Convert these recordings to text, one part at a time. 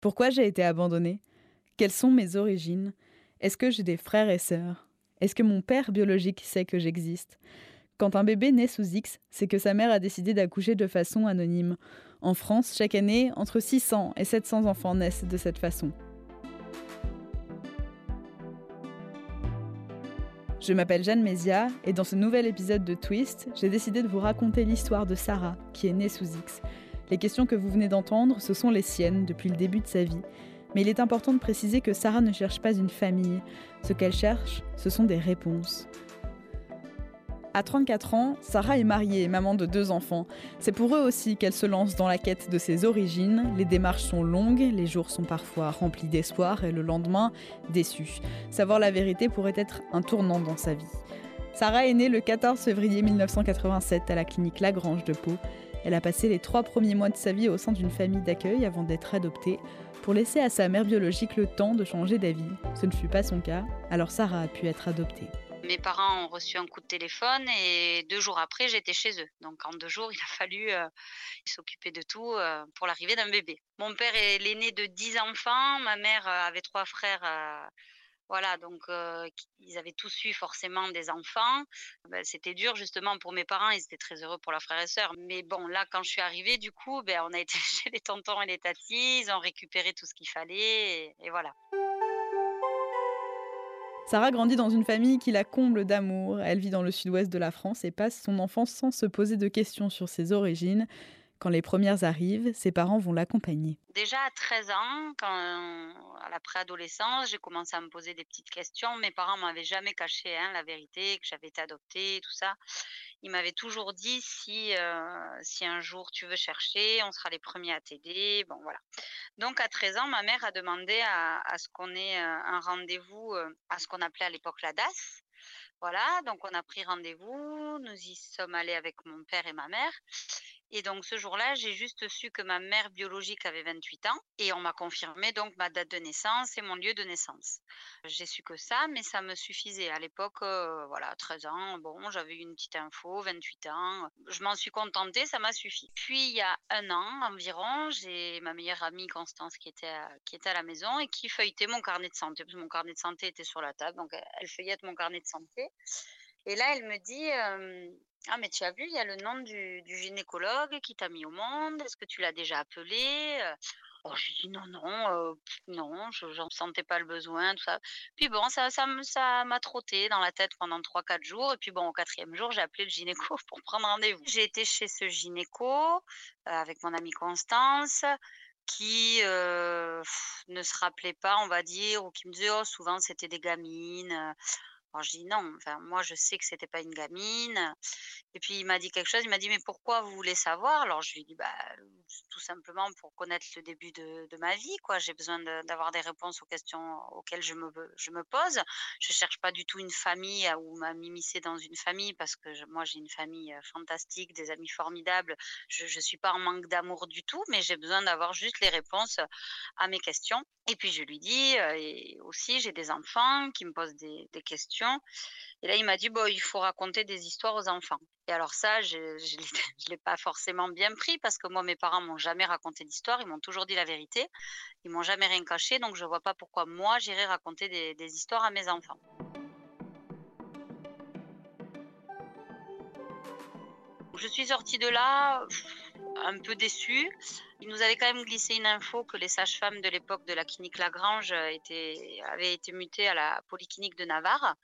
Pourquoi j'ai été abandonnée? Quelles sont mes origines? Est-ce que j'ai des frères et sœurs? Est-ce que mon père biologique sait que j'existe? Quand un bébé naît sous X, c'est que sa mère a décidé d'accoucher de façon anonyme. En France, chaque année, entre 600 et 700 enfants naissent de cette façon. Je m'appelle Jeanne Mézia et dans ce nouvel épisode de Twist, j'ai décidé de vous raconter l'histoire de Sarah, qui est née sous X. Les questions que vous venez d'entendre, ce sont les siennes depuis le début de sa vie. Mais il est important de préciser que Sarah ne cherche pas une famille. Ce qu'elle cherche, ce sont des réponses. À 34 ans, Sarah est mariée maman de deux enfants. C'est pour eux aussi qu'elle se lance dans la quête de ses origines. Les démarches sont longues, les jours sont parfois remplis d'espoir et le lendemain, déçus. Savoir la vérité pourrait être un tournant dans sa vie. Sarah est née le 14 février 1987 à la clinique Lagrange de Pau. Elle a passé les trois premiers mois de sa vie au sein d'une famille d'accueil avant d'être adoptée, pour laisser à sa mère biologique le temps de changer d'avis. Ce ne fut pas son cas, alors Sarah a pu être adoptée. Mes parents ont reçu un coup de téléphone et deux jours après, j'étais chez eux. Donc en deux jours, il a fallu euh, s'occuper de tout euh, pour l'arrivée d'un bébé. Mon père est l'aîné de dix enfants, ma mère euh, avait trois frères voilà, donc ils avaient tous eu forcément des enfants. Ben, c'était dur justement pour mes parents, ils étaient très heureux pour leurs frères et sœurs. Mais bon, là, quand je suis arrivée, du coup, ben, on a été chez les tontons et les tatis, ils ont récupéré tout ce qu'il fallait, et, voilà. Sarah grandit dans une famille qui la comble d'amour. Elle vit dans le sud-ouest de la France et passe son enfance sans se poser de questions sur ses origines. Quand les premières arrivent, ses parents vont l'accompagner. Déjà à 13 ans, quand, à la préadolescence, j'ai commencé à me poser des petites questions. Mes parents m'avaient jamais caché hein, la vérité, que j'avais été adoptée, tout ça. Ils m'avaient toujours dit si, euh, si un jour tu veux chercher, on sera les premiers à t'aider. Bon, voilà. Donc à 13 ans, ma mère a demandé à, à ce qu'on ait euh, un rendez-vous euh, à ce qu'on appelait à l'époque la DAS. Voilà, donc on a pris rendez-vous, nous y sommes allés avec mon père et ma mère. Et donc ce jour-là, j'ai juste su que ma mère biologique avait 28 ans et on m'a confirmé donc ma date de naissance et mon lieu de naissance. J'ai su que ça, mais ça me suffisait. À l'époque, euh, voilà, 13 ans, bon, j'avais une petite info, 28 ans. Je m'en suis contentée, ça m'a suffi. Puis il y a un an environ, j'ai ma meilleure amie Constance qui était, à, qui était à la maison et qui feuilletait mon carnet de santé, parce que mon carnet de santé était sur la table, donc elle feuillette mon carnet de santé. Et là, elle me dit, ah, mais tu as vu, il y a le nom du, gynécologue qui t'a mis au monde. Est-ce que tu l'as déjà appelé Oh, je dis non, non, non, je n'en sentais pas le besoin, tout ça. Puis bon, ça, ça, ça m'a trotté dans la tête pendant 3-4 jours. Et puis bon, au quatrième jour, j'ai appelé le gynéco pour prendre rendez-vous. J'ai été chez ce gynéco avec mon amie Constance qui ne se rappelait pas, on va dire, ou qui me disait, oh, souvent c'était des gamines. Alors je dis non, enfin moi je sais que c'était pas une gamine. Et puis il m'a dit quelque chose, il m'a dit mais pourquoi vous voulez savoir? Alors je lui ai dit bah tout simplement pour connaître le début de, ma vie quoi. J'ai besoin d'avoir des réponses aux questions auxquelles je me je me pose. Je cherche pas du tout une famille ou m'immiscer dans une famille parce que moi j'ai une famille fantastique, des amis formidables. Je je suis pas en manque d'amour du tout, mais j'ai besoin d'avoir juste les réponses à mes questions. Et puis je lui dis et aussi j'ai des enfants qui me posent des, des questions et là, il m'a dit, bon, il faut raconter des histoires aux enfants. Et alors ça, je ne l'ai pas forcément bien pris parce que moi, mes parents m'ont jamais raconté d'histoire. Ils m'ont toujours dit la vérité. Ils m'ont jamais rien caché. Donc, je ne vois pas pourquoi moi, j'irais raconter des, des histoires à mes enfants. Je suis sortie de là un peu déçue. Il nous avait quand même glissé une info que les sages-femmes de l'époque de la clinique Lagrange étaient, avaient été mutées à la polyclinique de Navarre.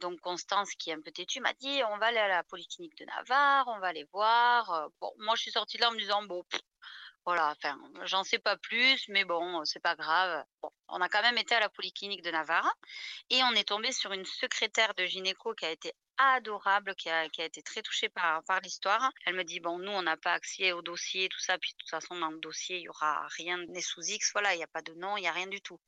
Donc Constance, qui est un peu têtue, m'a dit on va aller à la polyclinique de Navarre, on va aller voir. Bon, moi je suis sortie de là en me disant bon, voilà, enfin, j'en sais pas plus, mais bon, c'est pas grave. Bon, on a quand même été à la polyclinique de Navarre et on est tombé sur une secrétaire de gynéco qui a été adorable, qui a, été très touchée par, l'histoire. Elle me dit, bon, nous, on n'a pas accès au dossier, tout ça, puis de toute façon, dans le dossier, il y aura rien né sous X, voilà, il n'y a pas de nom, il n'y a rien du tout.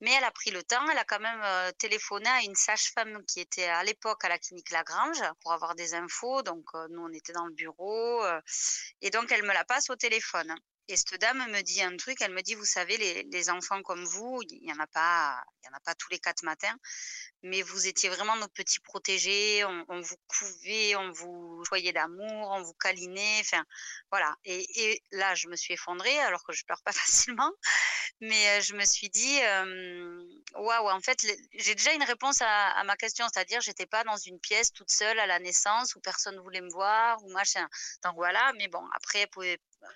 Mais elle a pris le temps, elle a quand même euh, téléphoné à une sage-femme qui était à l'époque à la clinique Lagrange pour avoir des infos. Donc, euh, nous, on était dans le bureau, euh, et donc, elle me la passe au téléphone. Et cette dame me dit un truc, elle me dit, vous savez, les, enfants comme vous, il n'y en a pas, y en a pas tous les quatre matins, mais vous étiez vraiment nos petits protégés, on, vous couvait, on vous choyait d'amour, on vous câlinait, enfin voilà. Et, là, je me suis effondrée, alors que je pleure pas facilement, mais je me suis dit, waouh, en fait, j'ai déjà une réponse à, à ma question, c'est-à-dire, j'étais pas dans une pièce toute seule à la naissance où personne voulait me voir ou machin. Donc voilà, mais bon, après,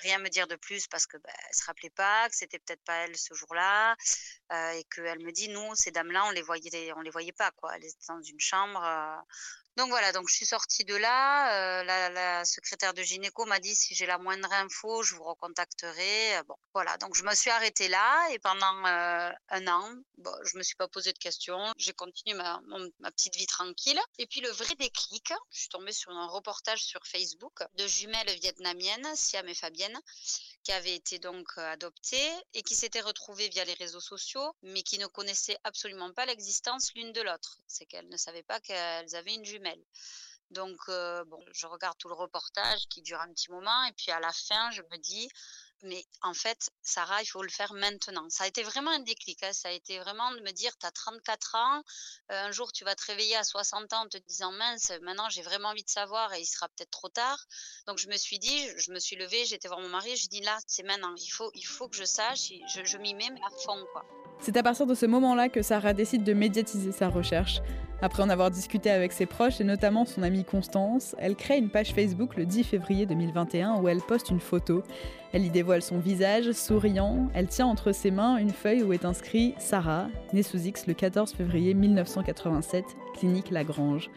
rien me dire de plus parce que bah, elle se rappelait pas que c'était peut-être pas elle ce jour-là et qu'elle me dit nous ces dames-là on les voyait on les voyait pas quoi. Elles étaient dans une chambre donc voilà, donc je suis sortie de là. Euh, la, secrétaire de gynéco m'a dit si j'ai la moindre info, je vous recontacterai. Bon, voilà, donc je me suis arrêtée là et pendant euh, un an, bon, je me suis pas posé de questions. J'ai continué ma, ma, petite vie tranquille. Et puis le vrai déclic, je suis tombée sur un reportage sur Facebook de jumelles vietnamiennes, Siam et Fabienne, qui avaient été donc adoptées et qui s'étaient retrouvées via les réseaux sociaux, mais qui ne connaissaient absolument pas l'existence l'une de l'autre. C'est qu'elles ne savaient pas qu'elles avaient une jumelle donc, bon, je regarde tout le reportage qui dure un petit moment et puis à la fin, je me dis, mais en fait, Sarah, il faut le faire maintenant. Ça a été vraiment un déclic. Hein. Ça a été vraiment de me dire, tu as 34 ans, un jour tu vas te réveiller à 60 ans en te disant, mince, maintenant j'ai vraiment envie de savoir et il sera peut-être trop tard. Donc je me suis dit, je me suis levée, j'étais voir mon mari, je dis là, c'est maintenant, il faut, il faut que je sache, je, je m'y mets à fond. C'est à partir de ce moment-là que Sarah décide de médiatiser sa recherche. Après en avoir discuté avec ses proches et notamment son amie Constance, elle crée une page Facebook le 10 février 2021 où elle poste une photo. Elle y dévoile son visage, souriant. Elle tient entre ses mains une feuille où est inscrit Sarah, née sous X le 14 février 1987, clinique Lagrange.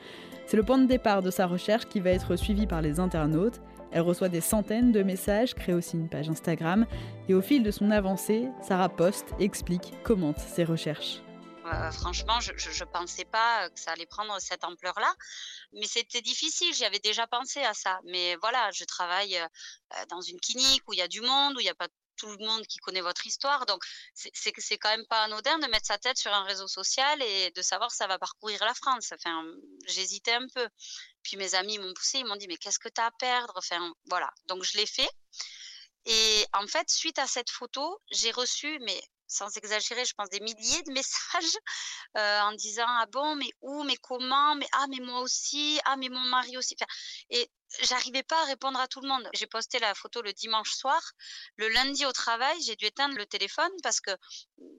C'est le point de départ de sa recherche qui va être suivi par les internautes. Elle reçoit des centaines de messages, crée aussi une page Instagram, et au fil de son avancée, Sarah poste, explique, commente ses recherches. Euh, franchement, je ne pensais pas que ça allait prendre cette ampleur-là, mais c'était difficile, j'y avais déjà pensé à ça. Mais voilà, je travaille euh, dans une clinique où il y a du monde, où il n'y a pas tout le monde qui connaît votre histoire. Donc, c'est quand même pas anodin de mettre sa tête sur un réseau social et de savoir que ça va parcourir la France. Enfin, j'hésitais un peu. Puis mes amis m'ont poussé, ils m'ont dit, mais qu'est-ce que tu as à perdre? Enfin, voilà. Donc, je l'ai fait. Et en fait, suite à cette photo, j'ai reçu, mais sans exagérer, je pense des milliers de messages euh, en disant ah bon mais où mais comment? Mais ah mais moi aussi ah mais mon mari aussi et j'arrivais pas à répondre à tout le monde. J'ai posté la photo le dimanche soir. Le lundi au travail, j'ai dû éteindre le téléphone parce que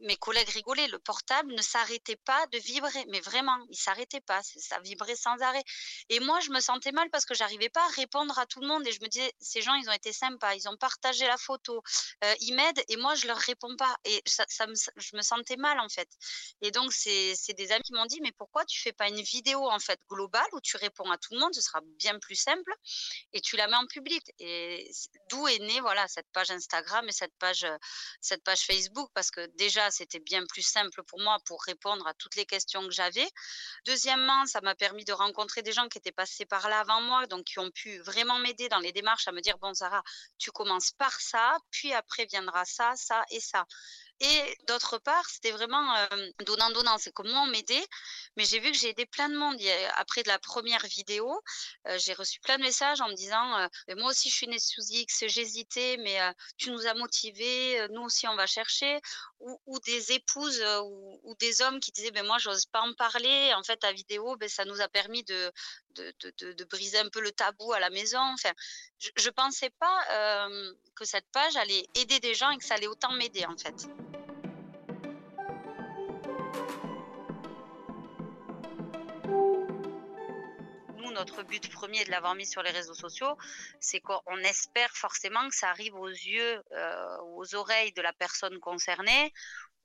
mes collègues rigolaient. Le portable ne s'arrêtait pas de vibrer. Mais vraiment, il s'arrêtait pas. Ça vibrait sans arrêt. Et moi, je me sentais mal parce que j'arrivais pas à répondre à tout le monde. Et je me disais, ces gens, ils ont été sympas. Ils ont partagé la photo. Euh, ils m'aident et moi, je leur réponds pas. Et ça, me, je me sentais mal, en fait. Et donc, c'est des amis qui m'ont dit, mais pourquoi tu fais pas une vidéo, en fait, globale où tu réponds à tout le monde? Ce sera bien plus simple et tu la mets en public. Et d'où est née voilà cette page Instagram et cette page cette page Facebook? Parce que déjà c'était bien plus simple pour moi pour répondre à toutes les questions que j'avais. Deuxièmement, ça m'a permis de rencontrer des gens qui étaient passés par là avant moi, donc qui ont pu vraiment m'aider dans les démarches à me dire bon Sarah, tu commences par ça, puis après viendra ça, ça et ça. Et d'autre part, c'était vraiment donnant-donnant. C'est comment m'aider. Mais j'ai vu que j'ai aidé plein de monde. Après de la première vidéo, j'ai reçu plein de messages en me disant Moi aussi, je suis née sous X, j'hésitais, mais tu nous as motivés, nous aussi, on va chercher. Ou, des épouses ou, ou, des hommes qui disaient ben, Moi, j'ose pas en parler. En fait, ta vidéo, ben, ça nous a permis de, de, briser un peu le tabou à la maison. Enfin, je ne pensais pas que cette page allait aider des gens et que ça allait autant m'aider, en fait. notre but premier de l'avoir mis sur les réseaux sociaux, c'est qu'on espère forcément que ça arrive aux yeux, euh, aux oreilles de la personne concernée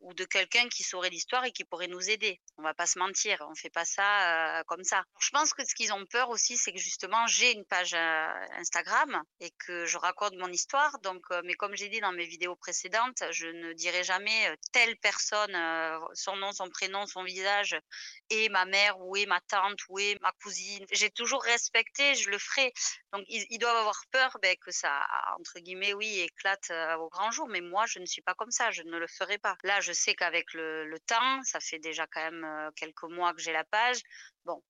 ou de quelqu'un qui saurait l'histoire et qui pourrait nous aider. On va pas se mentir, on fait pas ça euh, comme ça. Je pense que ce qu'ils ont peur aussi, c'est que justement j'ai une page euh, Instagram et que je raconte mon histoire. Donc, euh, mais comme j'ai dit dans mes vidéos précédentes, je ne dirai jamais telle personne, son nom, son prénom, son visage, et ma mère ou est ma tante ou est ma cousine. J'ai toujours respecté, je le ferai. Donc ils, doivent avoir peur ben, que ça, entre guillemets, oui, éclate au grand jour. Mais moi, je ne suis pas comme ça, je ne le ferai pas. Là, je je sais qu'avec le, temps, ça fait déjà quand même euh, quelques mois que j'ai la page. Bon,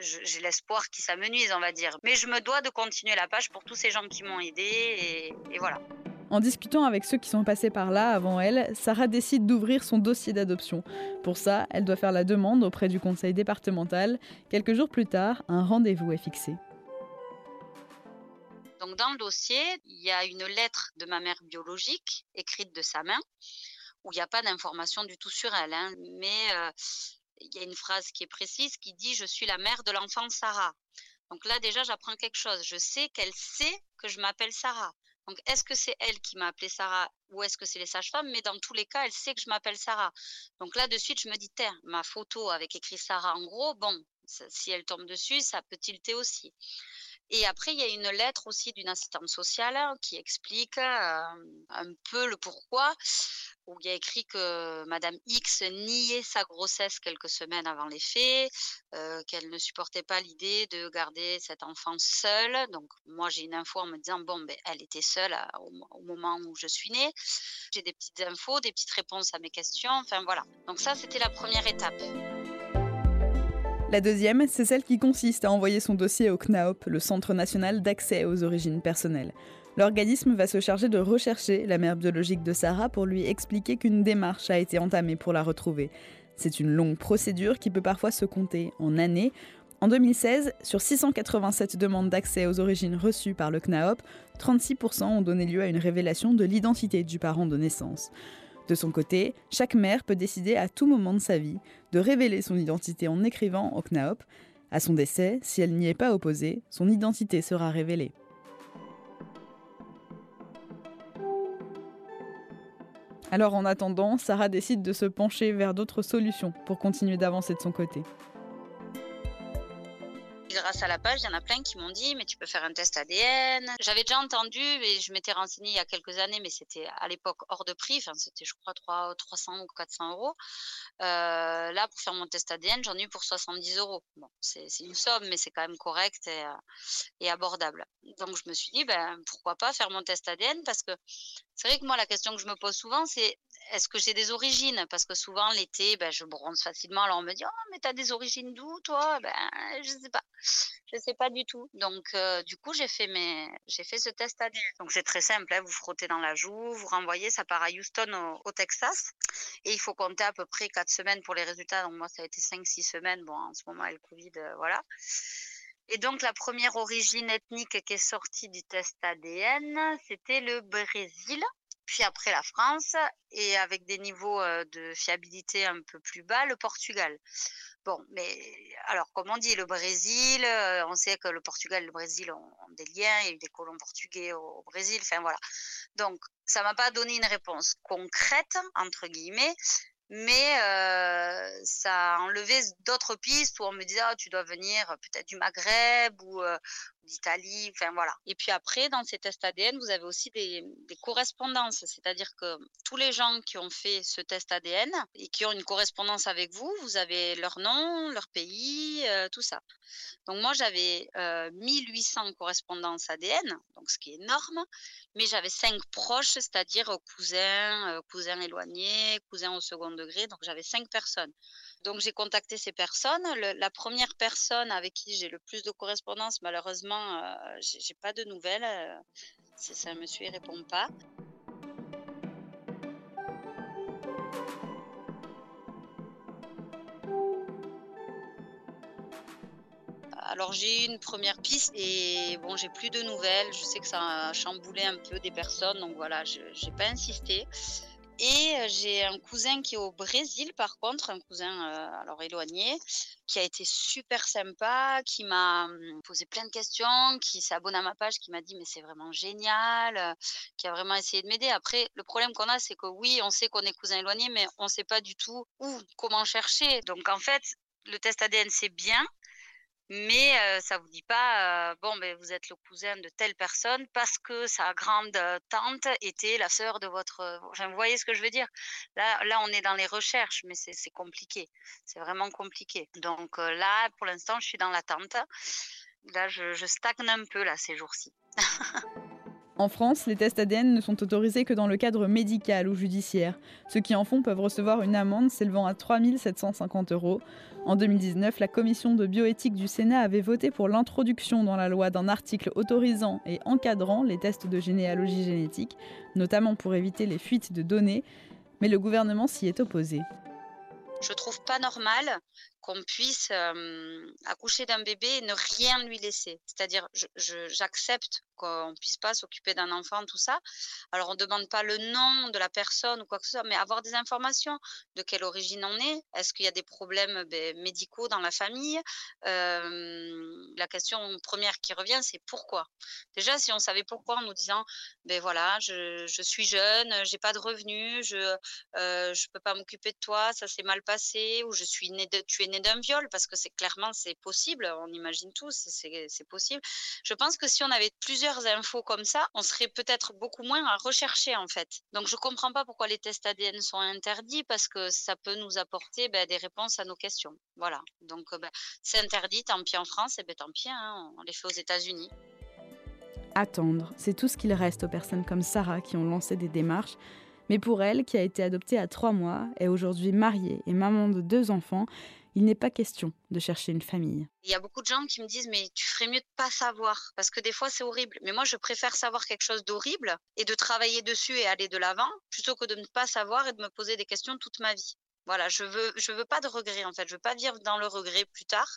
j'ai l'espoir qu'il s'amenuise, on va dire. Mais je me dois de continuer la page pour tous ces gens qui m'ont aidé et, voilà. En discutant avec ceux qui sont passés par là avant elle, Sarah décide d'ouvrir son dossier d'adoption. Pour ça, elle doit faire la demande auprès du conseil départemental. Quelques jours plus tard, un rendez-vous est fixé. Donc dans le dossier, il y a une lettre de ma mère biologique écrite de sa main où il n'y a pas d'informations du tout sur elle. Hein. mais euh, il y a une phrase qui est précise qui dit Je suis la mère de l'enfant Sarah. Donc là, déjà, j'apprends quelque chose. Je sais qu'elle sait que je m'appelle Sarah. Donc, est-ce que c'est elle qui m'a appelée Sarah ou est-ce que c'est les sages-femmes? Mais dans tous les cas, elle sait que je m'appelle Sarah. Donc là, de suite, je me dis, tiens, ma photo avec écrit Sarah en gros, bon, si elle tombe dessus, ça peut tilter aussi. Et après, il y a une lettre aussi d'une assistante sociale qui explique un peu le pourquoi, où il y a écrit que Madame X niait sa grossesse quelques semaines avant les faits, qu'elle ne supportait pas l'idée de garder cet enfant seule. Donc moi, j'ai une info en me disant, bon, ben, elle était seule au, moment où je suis née. J'ai des petites infos, des petites réponses à mes questions. Enfin voilà. Donc ça, c'était la première étape. La deuxième, c'est celle qui consiste à envoyer son dossier au CNAOP, le Centre national d'accès aux origines personnelles. L'organisme va se charger de rechercher la mère biologique de Sarah pour lui expliquer qu'une démarche a été entamée pour la retrouver. C'est une longue procédure qui peut parfois se compter en années. En 2016, sur 687 demandes d'accès aux origines reçues par le CNAOP, 36% ont donné lieu à une révélation de l'identité du parent de naissance. De son côté, chaque mère peut décider à tout moment de sa vie de révéler son identité en écrivant au CNAOP. À son décès, si elle n'y est pas opposée, son identité sera révélée. Alors en attendant, Sarah décide de se pencher vers d'autres solutions pour continuer d'avancer de son côté grâce à la page, il y en a plein qui m'ont dit, mais tu peux faire un test ADN. J'avais déjà entendu et je m'étais renseignée il y a quelques années, mais c'était à l'époque hors de prix. Enfin, c'était, je crois, 3, 300 ou 400 euros. Euh, là, pour faire mon test ADN, j'en ai eu pour 70 euros. Bon, c'est une somme, mais c'est quand même correct et, euh, et, abordable. Donc, je me suis dit, ben, pourquoi pas faire mon test ADN Parce que c'est vrai que moi, la question que je me pose souvent, c'est est-ce que j'ai des origines? Parce que souvent, l'été, ben, je bronze facilement. Alors, on me dit, oh, mais tu as des origines d'où, toi? Ben, je sais pas. Je sais pas du tout. Donc, euh, du coup, j'ai fait, mes... fait ce test ADN. Donc, c'est très simple. Hein, vous frottez dans la joue, vous renvoyez, ça part à Houston, au, Texas. Et il faut compter à peu près 4 semaines pour les résultats. Donc, moi, ça a été 5-6 semaines. Bon, en ce moment, avec le Covid, euh, voilà. Et donc, la première origine ethnique qui est sortie du test ADN, c'était le Brésil puis après la France, et avec des niveaux de fiabilité un peu plus bas, le Portugal. Bon, mais alors, comme on dit, le Brésil, on sait que le Portugal et le Brésil ont, des liens, il y a eu des colons portugais au, Brésil, enfin voilà. Donc, ça m'a pas donné une réponse concrète, entre guillemets, mais ça a enlevé d'autres pistes où on me disait «Ah, tu dois venir peut-être du Maghreb ou, d'Italie, enfin voilà. Et puis après, dans ces tests ADN, vous avez aussi des, correspondances, c'est-à-dire que tous les gens qui ont fait ce test ADN et qui ont une correspondance avec vous, vous avez leur nom, leur pays, euh, tout ça. Donc moi, j'avais 1800 euh, correspondances ADN, donc ce qui est énorme, mais j'avais cinq proches, c'est-à-dire cousins, euh, cousins éloignés, cousins au second degré, donc j'avais cinq personnes. Donc j'ai contacté ces personnes. la première personne avec qui j'ai le plus de correspondance, malheureusement, euh, j'ai pas de nouvelles. Euh, ça, monsieur ne répond pas. Alors j'ai eu une première piste et bon j'ai plus de nouvelles. Je sais que ça a chamboulé un peu des personnes, donc voilà, je n'ai pas insisté. Et j'ai un cousin qui est au Brésil, par contre, un cousin alors éloigné, qui a été super sympa, qui m'a mmh, posé plein de questions, qui s'est abonné à ma page, qui m'a dit mais c'est vraiment génial, qui a vraiment essayé de m'aider. Après, le problème qu'on a, c'est que oui, on sait qu'on est cousin éloigné, mais on ne sait pas du tout où, comment chercher. Donc en fait, le test ADN, c'est bien, mais ça vous dit pas bon ben vous êtes le cousin de telle personne parce que sa grande tante était la sœur de votre vous voyez ce que je veux dire? Là là on est dans les recherches mais c'est compliqué. C'est vraiment compliqué. Donc là pour l'instant je suis dans l'attente. Là je, je stagne un peu là ces jours-ci En France, les tests ADN ne sont autorisés que dans le cadre médical ou judiciaire. Ceux qui en font peuvent recevoir une amende s'élevant à 3 750 euros. En 2019, la commission de bioéthique du Sénat avait voté pour l'introduction dans la loi d'un article autorisant et encadrant les tests de généalogie génétique, notamment pour éviter les fuites de données, mais le gouvernement s'y est opposé. Je trouve pas normal qu'on puisse accoucher d'un bébé et ne rien lui laisser. C'est-à-dire, j'accepte qu'on ne puisse pas s'occuper d'un enfant, tout ça. Alors, on ne demande pas le nom de la personne ou quoi que ce soit, mais avoir des informations de quelle origine on est. Est-ce qu'il y a des problèmes ben, médicaux dans la famille? La question première qui revient, c'est pourquoi? Déjà, si on savait pourquoi en nous disant, ben voilà, je, suis jeune, j'ai pas de revenus, je ne euh, peux pas m'occuper de toi, ça s'est mal passé, ou je suis né de, tu es d'un viol, parce que c'est clairement c'est possible, on imagine tous, c'est possible. Je pense que si on avait plusieurs infos comme ça, on serait peut-être beaucoup moins à rechercher en fait. Donc je comprends pas pourquoi les tests ADN sont interdits, parce que ça peut nous apporter ben, des réponses à nos questions. Voilà. Donc ben, c'est interdit, tant pis en France, et ben tant pis, hein, on les fait aux États-Unis. Attendre, c'est tout ce qu'il reste aux personnes comme Sarah qui ont lancé des démarches. Mais pour elle, qui a été adoptée à trois mois, est aujourd'hui mariée et maman de deux enfants, il n'est pas question de chercher une famille. Il y a beaucoup de gens qui me disent mais tu ferais mieux de pas savoir parce que des fois c'est horrible. Mais moi je préfère savoir quelque chose d'horrible et de travailler dessus et aller de l'avant plutôt que de ne pas savoir et de me poser des questions toute ma vie. Voilà, je veux je veux pas de regrets en fait, je veux pas vivre dans le regret plus tard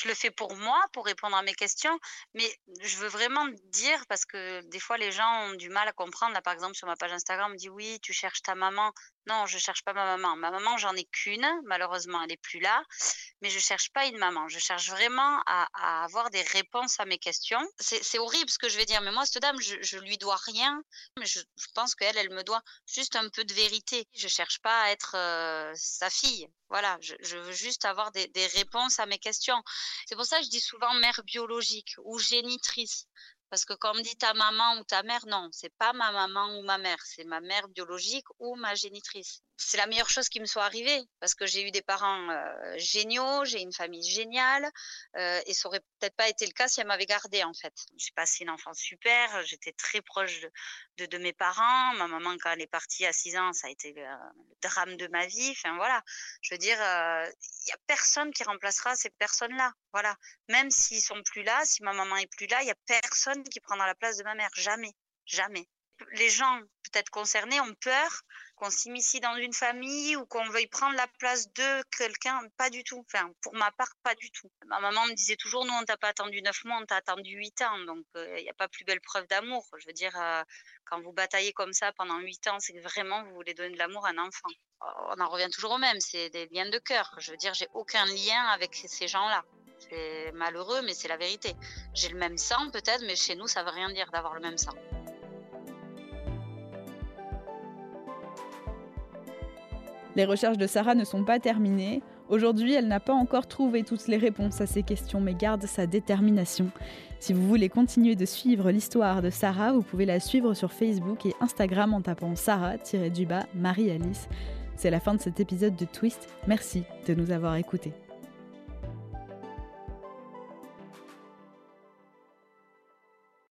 je le fais pour moi, pour répondre à mes questions, mais je veux vraiment dire, parce que des fois les gens ont du mal à comprendre, là par exemple sur ma page Instagram, on me dit oui, tu cherches ta maman. Non, je cherche pas ma maman. Ma maman, j'en ai qu'une, malheureusement elle est plus là, mais je cherche pas une maman. Je cherche vraiment à, avoir des réponses à mes questions. C'est horrible ce que je vais dire, mais moi cette dame, je, je lui dois rien, je, pense qu'elle, elle me doit juste un peu de vérité. Je cherche pas à être euh, sa fille. Voilà, je, veux juste avoir des réponses à mes questions. C'est pour ça que je dis souvent mère biologique ou génitrice. Parce que quand on me dit ta maman ou ta mère, non, c'est pas ma maman ou ma mère, c'est ma mère biologique ou ma génitrice c'est la meilleure chose qui me soit arrivée parce que j'ai eu des parents euh, géniaux, j'ai une famille géniale euh, et ça aurait peut-être pas été le cas si elle m'avait gardée en fait. J'ai passé une enfance super, j'étais très proche de, mes parents. Ma maman quand elle est partie à 6 ans, ça a été le, drame de ma vie. Enfin voilà, je veux dire, il euh, y a personne qui remplacera ces personnes-là. Voilà, même s'ils sont plus là, si ma maman est plus là, il y a personne qui prendra la place de ma mère. Jamais, jamais les gens peut-être concernés ont peur qu'on s'immiscie dans une famille ou qu'on veuille prendre la place de quelqu'un. Pas du tout. Enfin, pour ma part, pas du tout. Ma maman me disait toujours, nous, on t'a pas attendu neuf mois, on t'a attendu huit ans. Donc, euh, il n'y a pas plus belle preuve d'amour. Je veux dire, euh, quand vous bataillez comme ça pendant huit ans, c'est que vraiment, vous voulez donner de l'amour à un enfant. On en revient toujours au même. C'est des liens de cœur. Je veux dire, j'ai aucun lien avec ces gens-là. C'est malheureux, mais c'est la vérité. J'ai le même sang, peut-être, mais chez nous, ça veut rien dire d'avoir le même sang. Les recherches de Sarah ne sont pas terminées. Aujourd'hui, elle n'a pas encore trouvé toutes les réponses à ces questions, mais garde sa détermination. Si vous voulez continuer de suivre l'histoire de Sarah, vous pouvez la suivre sur Facebook et Instagram en tapant Sarah-du-bas Marie-Alice. C'est la fin de cet épisode de Twist. Merci de nous avoir écoutés.